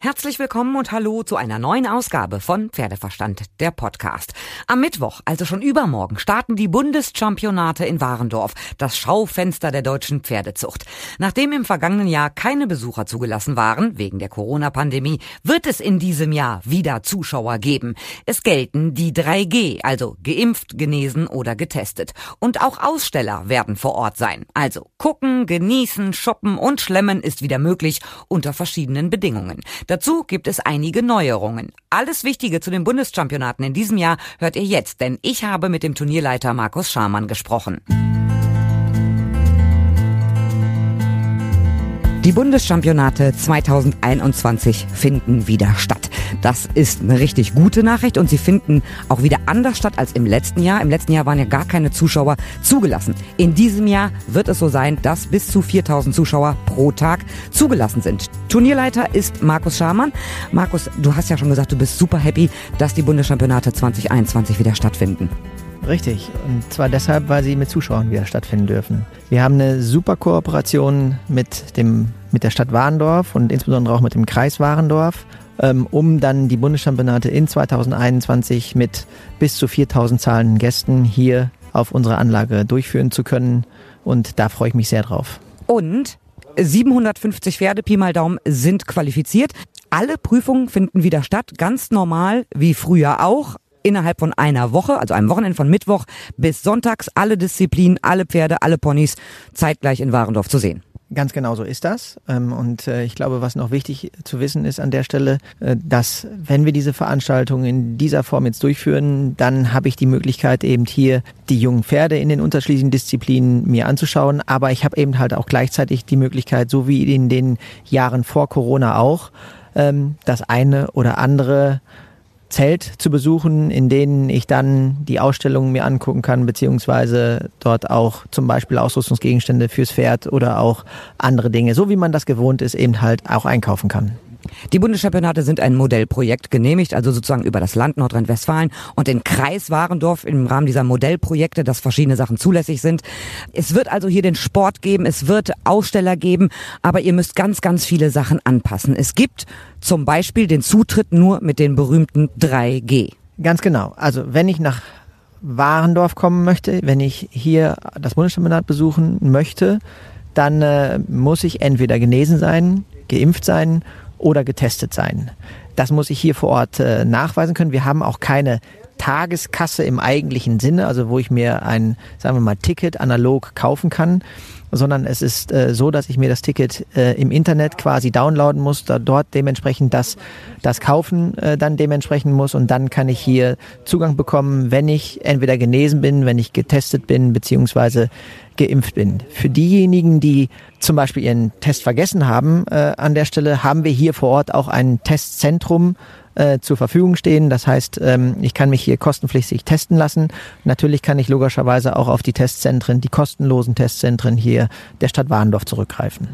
Herzlich willkommen und hallo zu einer neuen Ausgabe von Pferdeverstand, der Podcast. Am Mittwoch, also schon übermorgen, starten die Bundeschampionate in Warendorf, das Schaufenster der deutschen Pferdezucht. Nachdem im vergangenen Jahr keine Besucher zugelassen waren, wegen der Corona-Pandemie, wird es in diesem Jahr wieder Zuschauer geben. Es gelten die 3G, also geimpft, genesen oder getestet. Und auch Aussteller werden vor Ort sein. Also gucken, genießen, shoppen und schlemmen ist wieder möglich unter verschiedenen Bedingungen. Dazu gibt es einige Neuerungen. Alles Wichtige zu den Bundeschampionaten in diesem Jahr hört ihr jetzt, denn ich habe mit dem Turnierleiter Markus Schamann gesprochen. Die Bundeschampionate 2021 finden wieder statt. Das ist eine richtig gute Nachricht und sie finden auch wieder anders statt als im letzten Jahr. Im letzten Jahr waren ja gar keine Zuschauer zugelassen. In diesem Jahr wird es so sein, dass bis zu 4000 Zuschauer pro Tag zugelassen sind. Turnierleiter ist Markus Schamann. Markus, du hast ja schon gesagt, du bist super happy, dass die Bundeschampionate 2021 wieder stattfinden. Richtig. Und zwar deshalb, weil sie mit Zuschauern wieder stattfinden dürfen. Wir haben eine super Kooperation mit, dem, mit der Stadt Warendorf und insbesondere auch mit dem Kreis Warendorf, um dann die Bundeschampionate in 2021 mit bis zu 4000 zahlenden Gästen hier auf unserer Anlage durchführen zu können. Und da freue ich mich sehr drauf. Und 750 Pferde, Pi mal Daumen, sind qualifiziert. Alle Prüfungen finden wieder statt, ganz normal, wie früher auch innerhalb von einer Woche, also einem Wochenende von Mittwoch bis Sonntags, alle Disziplinen, alle Pferde, alle Ponys zeitgleich in Warendorf zu sehen. Ganz genau so ist das. Ähm, und äh, ich glaube, was noch wichtig zu wissen ist an der Stelle, äh, dass wenn wir diese Veranstaltung in dieser Form jetzt durchführen, dann habe ich die Möglichkeit eben hier die jungen Pferde in den unterschiedlichen Disziplinen mir anzuschauen. Aber ich habe eben halt auch gleichzeitig die Möglichkeit, so wie in den Jahren vor Corona auch, ähm, das eine oder andere Zelt zu besuchen, in denen ich dann die Ausstellungen mir angucken kann, beziehungsweise dort auch zum Beispiel Ausrüstungsgegenstände fürs Pferd oder auch andere Dinge, so wie man das gewohnt ist, eben halt auch einkaufen kann. Die Bundeschampionate sind ein Modellprojekt genehmigt, also sozusagen über das Land Nordrhein-Westfalen und den Kreis Warendorf im Rahmen dieser Modellprojekte, dass verschiedene Sachen zulässig sind. Es wird also hier den Sport geben, es wird Aussteller geben, aber ihr müsst ganz, ganz viele Sachen anpassen. Es gibt zum Beispiel den Zutritt nur mit den berühmten 3G. Ganz genau. Also wenn ich nach Warendorf kommen möchte, wenn ich hier das Bundeschampionat besuchen möchte, dann äh, muss ich entweder genesen sein, geimpft sein oder getestet sein. Das muss ich hier vor Ort äh, nachweisen können. Wir haben auch keine Tageskasse im eigentlichen Sinne, also wo ich mir ein, sagen wir mal, Ticket analog kaufen kann, sondern es ist äh, so, dass ich mir das Ticket äh, im Internet quasi downloaden muss, da dort dementsprechend das, das Kaufen äh, dann dementsprechend muss und dann kann ich hier Zugang bekommen, wenn ich entweder genesen bin, wenn ich getestet bin, beziehungsweise geimpft bin. Für diejenigen, die zum Beispiel ihren Test vergessen haben, äh, an der Stelle haben wir hier vor Ort auch ein Testzentrum äh, zur Verfügung stehen. Das heißt, ähm, ich kann mich hier kostenpflichtig testen lassen. Natürlich kann ich logischerweise auch auf die Testzentren, die kostenlosen Testzentren hier der Stadt Warendorf zurückgreifen.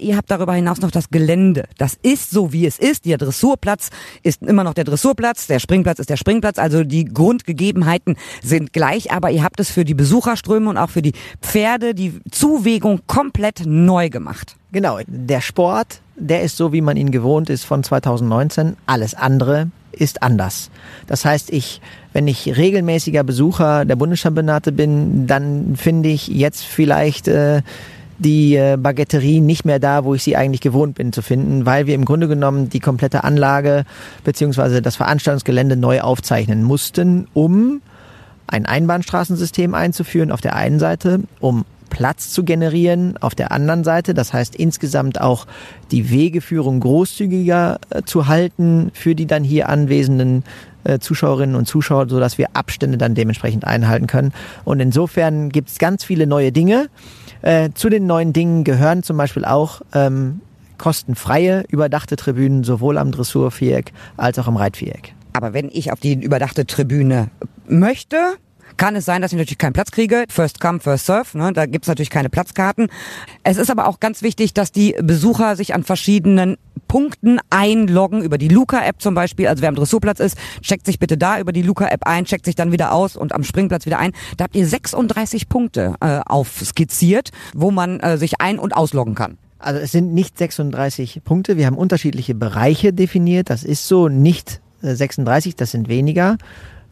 Ihr habt darüber hinaus noch das Gelände. Das ist so, wie es ist. Der Dressurplatz ist immer noch der Dressurplatz. Der Springplatz ist der Springplatz. Also die Grundgegebenheiten sind gleich. Aber ihr habt es für die Besucherströme und auch für die Pferde, die Zuwägung komplett neu gemacht. Genau. Der Sport, der ist so, wie man ihn gewohnt ist von 2019. Alles andere ist anders. Das heißt, ich, wenn ich regelmäßiger Besucher der Bundeschampionate bin, dann finde ich jetzt vielleicht äh, die äh, Baguetterie nicht mehr da, wo ich sie eigentlich gewohnt bin zu finden, weil wir im Grunde genommen die komplette Anlage beziehungsweise das Veranstaltungsgelände neu aufzeichnen mussten, um ein Einbahnstraßensystem einzuführen auf der einen Seite, um Platz zu generieren auf der anderen Seite. Das heißt insgesamt auch die Wegeführung großzügiger äh, zu halten für die dann hier anwesenden äh, Zuschauerinnen und Zuschauer, so wir Abstände dann dementsprechend einhalten können. Und insofern gibt es ganz viele neue Dinge. Äh, zu den neuen Dingen gehören zum Beispiel auch ähm, kostenfreie überdachte Tribünen sowohl am Dressurviereck als auch am Reitviereck. Aber wenn ich auf die überdachte Tribüne möchte, kann es sein, dass ich natürlich keinen Platz kriege. First come, first serve. Ne? Da gibt's natürlich keine Platzkarten. Es ist aber auch ganz wichtig, dass die Besucher sich an verschiedenen Punkten einloggen, über die Luca-App zum Beispiel. Also wer am Dressurplatz ist, checkt sich bitte da über die Luca-App ein, checkt sich dann wieder aus und am Springplatz wieder ein. Da habt ihr 36 Punkte äh, aufskizziert, wo man äh, sich ein- und ausloggen kann. Also es sind nicht 36 Punkte, wir haben unterschiedliche Bereiche definiert, das ist so, nicht 36, äh, das sind weniger.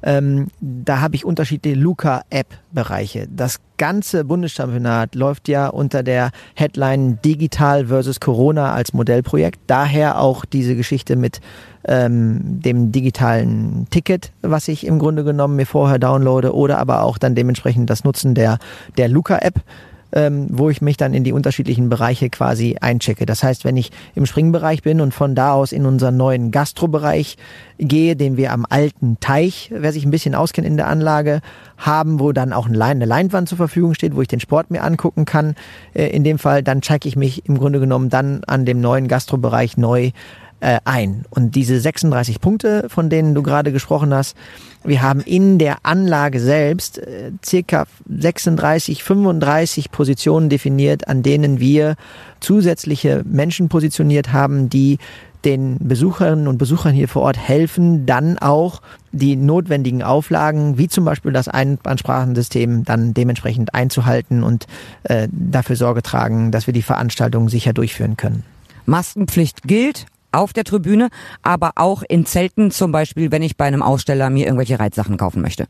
Ähm, da habe ich unterschiedliche Luca-App-Bereiche. Das ganze Bundeschampionat läuft ja unter der Headline Digital versus Corona als Modellprojekt. Daher auch diese Geschichte mit ähm, dem digitalen Ticket, was ich im Grunde genommen mir vorher downloade oder aber auch dann dementsprechend das Nutzen der, der Luca-App ähm, wo ich mich dann in die unterschiedlichen Bereiche quasi einchecke. Das heißt, wenn ich im Springbereich bin und von da aus in unseren neuen Gastrobereich gehe, den wir am alten Teich, wer sich ein bisschen auskennt in der Anlage, haben, wo dann auch eine Leinwand zur Verfügung steht, wo ich den Sport mir angucken kann. Äh, in dem Fall, dann checke ich mich im Grunde genommen dann an dem neuen Gastrobereich neu äh, ein. Und diese 36 Punkte, von denen du gerade gesprochen hast, wir haben in der Anlage selbst äh, circa 36, 35 Positionen definiert, an denen wir zusätzliche Menschen positioniert haben, die den Besucherinnen und Besuchern hier vor Ort helfen, dann auch die notwendigen Auflagen, wie zum Beispiel das Einsprachensystem, dann dementsprechend einzuhalten und äh, dafür Sorge tragen, dass wir die Veranstaltung sicher durchführen können. Maskenpflicht gilt, auf der Tribüne, aber auch in Zelten zum Beispiel, wenn ich bei einem Aussteller mir irgendwelche Reitsachen kaufen möchte.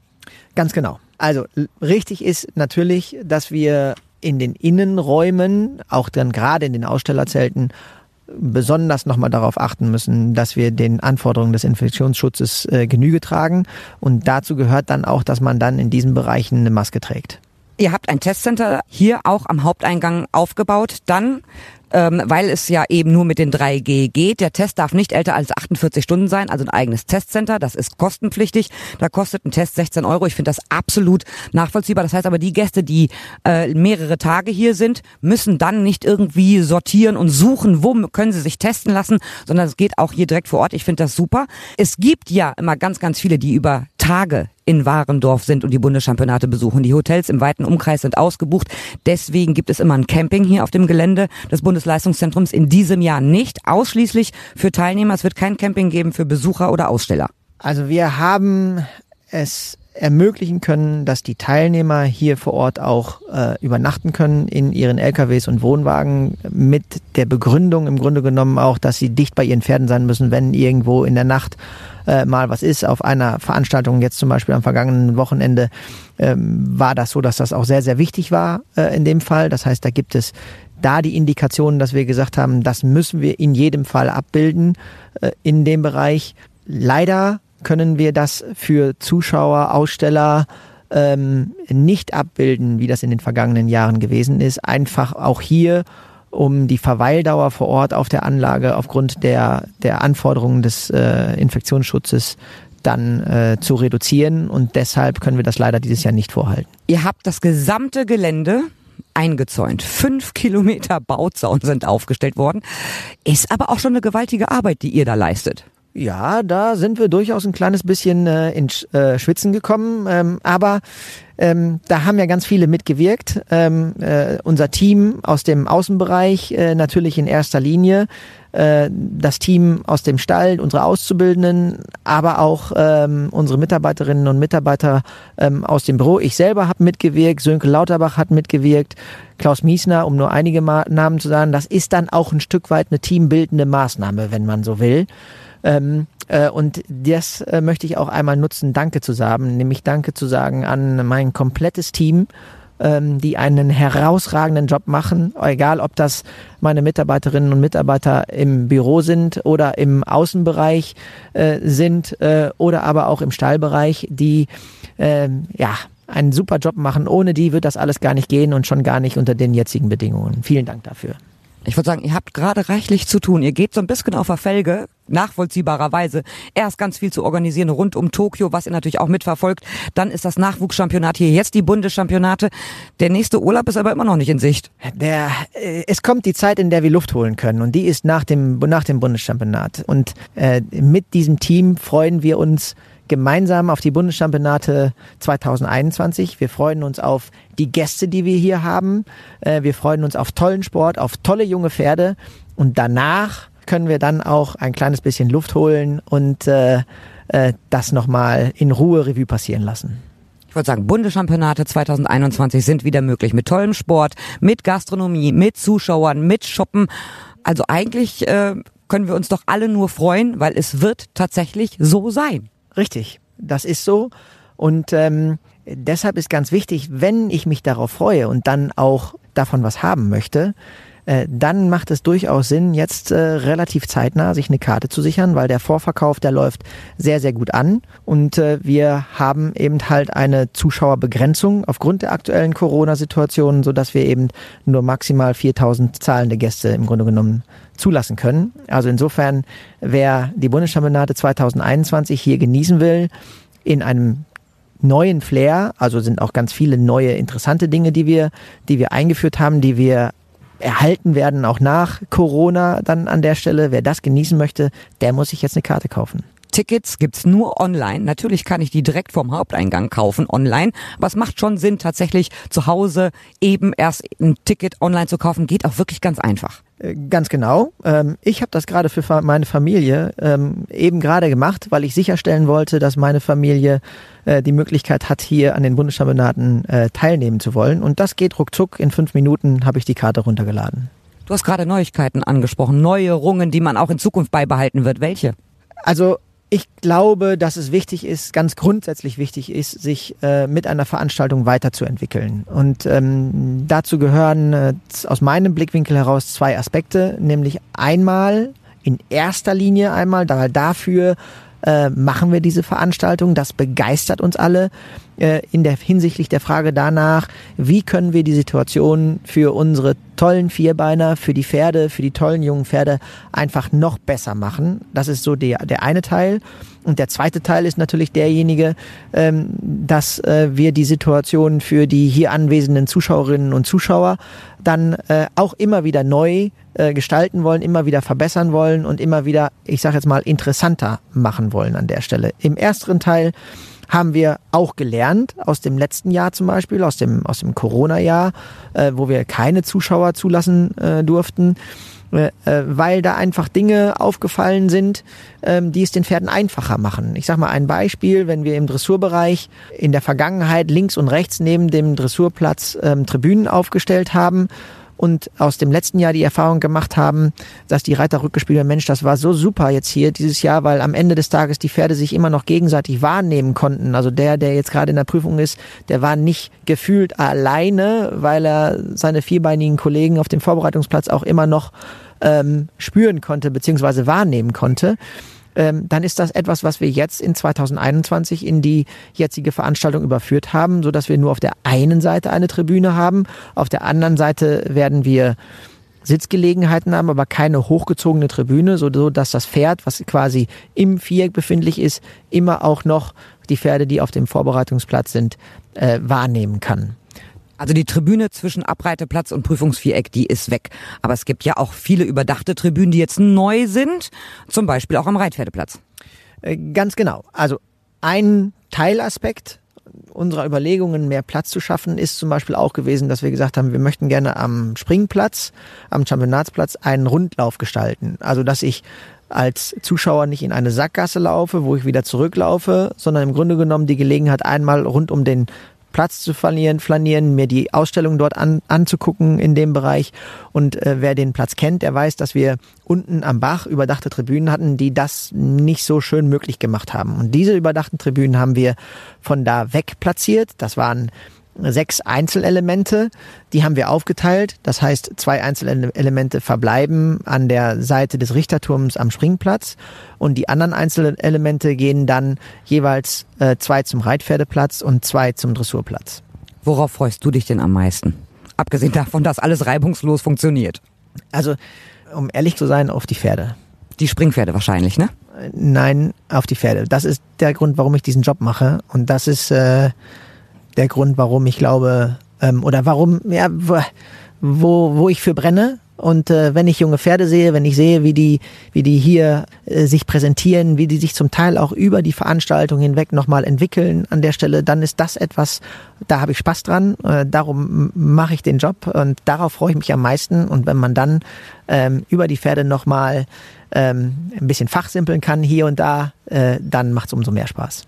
Ganz genau. Also richtig ist natürlich, dass wir in den Innenräumen, auch dann gerade in den Ausstellerzelten, besonders nochmal darauf achten müssen, dass wir den Anforderungen des Infektionsschutzes äh, Genüge tragen. Und dazu gehört dann auch, dass man dann in diesen Bereichen eine Maske trägt. Ihr habt ein Testcenter hier auch am Haupteingang aufgebaut. Dann ähm, weil es ja eben nur mit den 3G geht. Der Test darf nicht älter als 48 Stunden sein, also ein eigenes Testcenter. Das ist kostenpflichtig. Da kostet ein Test 16 Euro. Ich finde das absolut nachvollziehbar. Das heißt aber, die Gäste, die äh, mehrere Tage hier sind, müssen dann nicht irgendwie sortieren und suchen, wo können sie sich testen lassen, sondern es geht auch hier direkt vor Ort. Ich finde das super. Es gibt ja immer ganz, ganz viele, die über Tage in Warendorf sind und die Bundeschampionate besuchen. Die Hotels im weiten Umkreis sind ausgebucht. Deswegen gibt es immer ein Camping hier auf dem Gelände des Bundesleistungszentrums. In diesem Jahr nicht ausschließlich für Teilnehmer. Es wird kein Camping geben für Besucher oder Aussteller. Also wir haben es ermöglichen können, dass die Teilnehmer hier vor Ort auch äh, übernachten können in ihren LKWs und Wohnwagen mit der Begründung im Grunde genommen auch, dass sie dicht bei ihren Pferden sein müssen, wenn irgendwo in der Nacht äh, mal was ist. Auf einer Veranstaltung jetzt zum Beispiel am vergangenen Wochenende ähm, war das so, dass das auch sehr, sehr wichtig war äh, in dem Fall. Das heißt, da gibt es da die Indikationen, dass wir gesagt haben, das müssen wir in jedem Fall abbilden äh, in dem Bereich. Leider können wir das für Zuschauer, Aussteller ähm, nicht abbilden, wie das in den vergangenen Jahren gewesen ist. Einfach auch hier, um die Verweildauer vor Ort auf der Anlage aufgrund der, der Anforderungen des äh, Infektionsschutzes dann äh, zu reduzieren. Und deshalb können wir das leider dieses Jahr nicht vorhalten. Ihr habt das gesamte Gelände eingezäunt. Fünf Kilometer Bauzaun sind aufgestellt worden. Ist aber auch schon eine gewaltige Arbeit, die ihr da leistet. Ja, da sind wir durchaus ein kleines bisschen äh, ins äh, Schwitzen gekommen. Ähm, aber ähm, da haben ja ganz viele mitgewirkt. Ähm, äh, unser Team aus dem Außenbereich äh, natürlich in erster Linie. Äh, das Team aus dem Stall, unsere Auszubildenden, aber auch ähm, unsere Mitarbeiterinnen und Mitarbeiter ähm, aus dem Büro. Ich selber habe mitgewirkt, Sönke Lauterbach hat mitgewirkt, Klaus Miesner, um nur einige Ma Namen zu sagen. Das ist dann auch ein Stück weit eine teambildende Maßnahme, wenn man so will. Ähm, äh, und das äh, möchte ich auch einmal nutzen, Danke zu sagen, nämlich Danke zu sagen an mein komplettes Team, ähm, die einen herausragenden Job machen, egal ob das meine Mitarbeiterinnen und Mitarbeiter im Büro sind oder im Außenbereich äh, sind äh, oder aber auch im Stallbereich, die äh, ja einen super Job machen. Ohne die wird das alles gar nicht gehen und schon gar nicht unter den jetzigen Bedingungen. Vielen Dank dafür. Ich würde sagen, ihr habt gerade reichlich zu tun. Ihr geht so ein bisschen auf der Felge, nachvollziehbarerweise. Erst ganz viel zu organisieren rund um Tokio, was ihr natürlich auch mitverfolgt. Dann ist das Nachwuchschampionat hier, jetzt die Bundeschampionate. Der nächste Urlaub ist aber immer noch nicht in Sicht. Der, äh, es kommt die Zeit, in der wir Luft holen können und die ist nach dem, nach dem Bundeschampionat. Und äh, mit diesem Team freuen wir uns, gemeinsam auf die Bundeschampionate 2021. Wir freuen uns auf die Gäste, die wir hier haben. Äh, wir freuen uns auf tollen Sport, auf tolle junge Pferde. Und danach können wir dann auch ein kleines bisschen Luft holen und äh, äh, das nochmal in Ruhe Revue passieren lassen. Ich wollte sagen, Bundeschampionate 2021 sind wieder möglich mit tollem Sport, mit Gastronomie, mit Zuschauern, mit Shoppen. Also eigentlich äh, können wir uns doch alle nur freuen, weil es wird tatsächlich so sein. Richtig, das ist so. Und ähm, deshalb ist ganz wichtig, wenn ich mich darauf freue und dann auch davon was haben möchte, äh, dann macht es durchaus Sinn, jetzt äh, relativ zeitnah sich eine Karte zu sichern, weil der Vorverkauf, der läuft sehr, sehr gut an. Und äh, wir haben eben halt eine Zuschauerbegrenzung aufgrund der aktuellen Corona-Situation, sodass wir eben nur maximal 4000 zahlende Gäste im Grunde genommen zulassen können. Also insofern, wer die Bundeschampionate 2021 hier genießen will, in einem neuen Flair, also sind auch ganz viele neue interessante Dinge, die wir, die wir eingeführt haben, die wir erhalten werden, auch nach Corona dann an der Stelle. Wer das genießen möchte, der muss sich jetzt eine Karte kaufen. Tickets gibt's nur online. Natürlich kann ich die direkt vom Haupteingang kaufen online, aber es macht schon Sinn, tatsächlich zu Hause eben erst ein Ticket online zu kaufen. Geht auch wirklich ganz einfach. Äh, ganz genau. Ähm, ich habe das gerade für meine Familie ähm, eben gerade gemacht, weil ich sicherstellen wollte, dass meine Familie äh, die Möglichkeit hat, hier an den Bundeschampionaten äh, teilnehmen zu wollen. Und das geht ruckzuck. In fünf Minuten habe ich die Karte runtergeladen. Du hast gerade Neuigkeiten angesprochen, Neuerungen, die man auch in Zukunft beibehalten wird. Welche? Also ich glaube, dass es wichtig ist, ganz grundsätzlich wichtig ist, sich äh, mit einer Veranstaltung weiterzuentwickeln. Und ähm, dazu gehören äh, aus meinem Blickwinkel heraus zwei Aspekte, nämlich einmal in erster Linie einmal, da dafür äh, machen wir diese Veranstaltung. Das begeistert uns alle äh, in der hinsichtlich der Frage danach, wie können wir die Situation für unsere tollen Vierbeiner, für die Pferde, für die tollen jungen Pferde einfach noch besser machen. Das ist so der, der eine Teil. Und der zweite Teil ist natürlich derjenige, ähm, dass äh, wir die Situation für die hier anwesenden Zuschauerinnen und Zuschauer dann äh, auch immer wieder neu äh, gestalten wollen, immer wieder verbessern wollen und immer wieder, ich sage jetzt mal, interessanter machen wollen an der Stelle. Im ersten Teil haben wir auch gelernt aus dem letzten Jahr zum Beispiel, aus dem, aus dem Corona-Jahr, äh, wo wir keine Zuschauer zulassen äh, durften äh, weil da einfach Dinge aufgefallen sind, ähm, die es den Pferden einfacher machen. Ich sage mal ein Beispiel, wenn wir im Dressurbereich in der Vergangenheit links und rechts neben dem Dressurplatz ähm, Tribünen aufgestellt haben und aus dem letzten Jahr die Erfahrung gemacht haben, dass die Reiter rückgespielt Mensch, das war so super jetzt hier dieses Jahr, weil am Ende des Tages die Pferde sich immer noch gegenseitig wahrnehmen konnten. Also der, der jetzt gerade in der Prüfung ist, der war nicht gefühlt alleine, weil er seine vierbeinigen Kollegen auf dem Vorbereitungsplatz auch immer noch ähm, spüren konnte beziehungsweise wahrnehmen konnte, ähm, dann ist das etwas, was wir jetzt in 2021 in die jetzige Veranstaltung überführt haben, so dass wir nur auf der einen Seite eine Tribüne haben, auf der anderen Seite werden wir Sitzgelegenheiten haben, aber keine hochgezogene Tribüne, so dass das Pferd, was quasi im Viereck befindlich ist, immer auch noch die Pferde, die auf dem Vorbereitungsplatz sind, äh, wahrnehmen kann. Also die Tribüne zwischen Abreiteplatz und Prüfungsviereck, die ist weg. Aber es gibt ja auch viele überdachte Tribünen, die jetzt neu sind, zum Beispiel auch am Reitpferdeplatz. Äh, ganz genau. Also ein Teilaspekt unserer Überlegungen, mehr Platz zu schaffen, ist zum Beispiel auch gewesen, dass wir gesagt haben, wir möchten gerne am Springplatz, am Championatsplatz einen Rundlauf gestalten. Also dass ich als Zuschauer nicht in eine Sackgasse laufe, wo ich wieder zurücklaufe, sondern im Grunde genommen die Gelegenheit einmal rund um den Platz zu verlieren, flanieren, mir die Ausstellung dort an, anzugucken in dem Bereich. Und äh, wer den Platz kennt, der weiß, dass wir unten am Bach überdachte Tribünen hatten, die das nicht so schön möglich gemacht haben. Und diese überdachten Tribünen haben wir von da weg platziert. Das waren sechs Einzelelemente, die haben wir aufgeteilt. Das heißt, zwei Einzelelemente verbleiben an der Seite des Richterturms am Springplatz und die anderen Einzelelemente gehen dann jeweils äh, zwei zum Reitpferdeplatz und zwei zum Dressurplatz. Worauf freust du dich denn am meisten? Abgesehen davon, dass alles reibungslos funktioniert. Also, um ehrlich zu sein, auf die Pferde. Die Springpferde wahrscheinlich, ne? Nein, auf die Pferde. Das ist der Grund, warum ich diesen Job mache. Und das ist äh, der Grund, warum ich glaube, ähm, oder warum, ja, wo, wo ich für brenne. Und äh, wenn ich junge Pferde sehe, wenn ich sehe, wie die, wie die hier äh, sich präsentieren, wie die sich zum Teil auch über die Veranstaltung hinweg nochmal entwickeln an der Stelle, dann ist das etwas, da habe ich Spaß dran. Äh, darum mache ich den Job und darauf freue ich mich am meisten. Und wenn man dann ähm, über die Pferde nochmal ähm, ein bisschen fachsimpeln kann hier und da, äh, dann macht es umso mehr Spaß.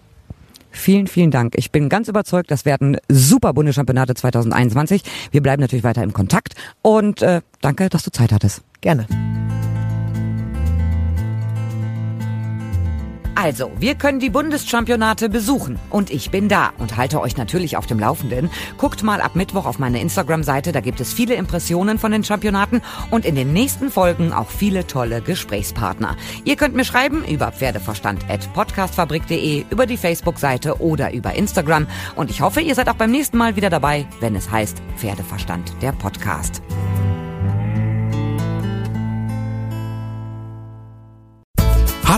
Vielen, vielen Dank. Ich bin ganz überzeugt, das werden super Bundeschampionate 2021. Wir bleiben natürlich weiter im Kontakt und äh, danke, dass du Zeit hattest. Gerne. Also, wir können die Bundeschampionate besuchen und ich bin da und halte euch natürlich auf dem Laufenden. Guckt mal ab Mittwoch auf meine Instagram-Seite, da gibt es viele Impressionen von den Championaten und in den nächsten Folgen auch viele tolle Gesprächspartner. Ihr könnt mir schreiben über pferdeverstand.podcastfabrik.de, über die Facebook-Seite oder über Instagram und ich hoffe, ihr seid auch beim nächsten Mal wieder dabei, wenn es heißt Pferdeverstand, der Podcast.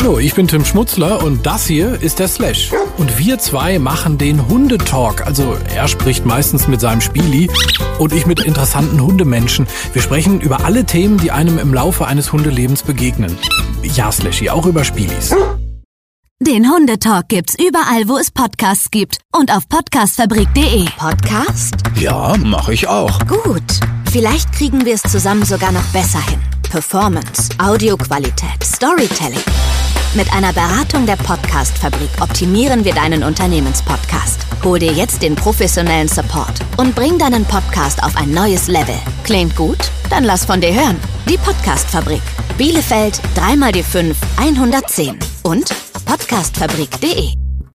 Hallo, ich bin Tim Schmutzler und das hier ist der Slash. Und wir zwei machen den Hundetalk. Also er spricht meistens mit seinem Spieli und ich mit interessanten Hundemenschen. Wir sprechen über alle Themen, die einem im Laufe eines Hundelebens begegnen. Ja, Slashy, auch über Spielis. Den Hundetalk gibt's überall, wo es Podcasts gibt und auf podcastfabrik.de. Podcast? Ja, mache ich auch. Gut. Vielleicht kriegen wir es zusammen sogar noch besser hin. Performance, Audioqualität, Storytelling. Mit einer Beratung der Podcast-Fabrik optimieren wir deinen Unternehmenspodcast. Hol dir jetzt den professionellen Support und bring deinen Podcast auf ein neues Level. Klingt gut? Dann lass von dir hören. Die Podcast-Fabrik. Bielefeld 3 die 5 110 und podcastfabrik.de.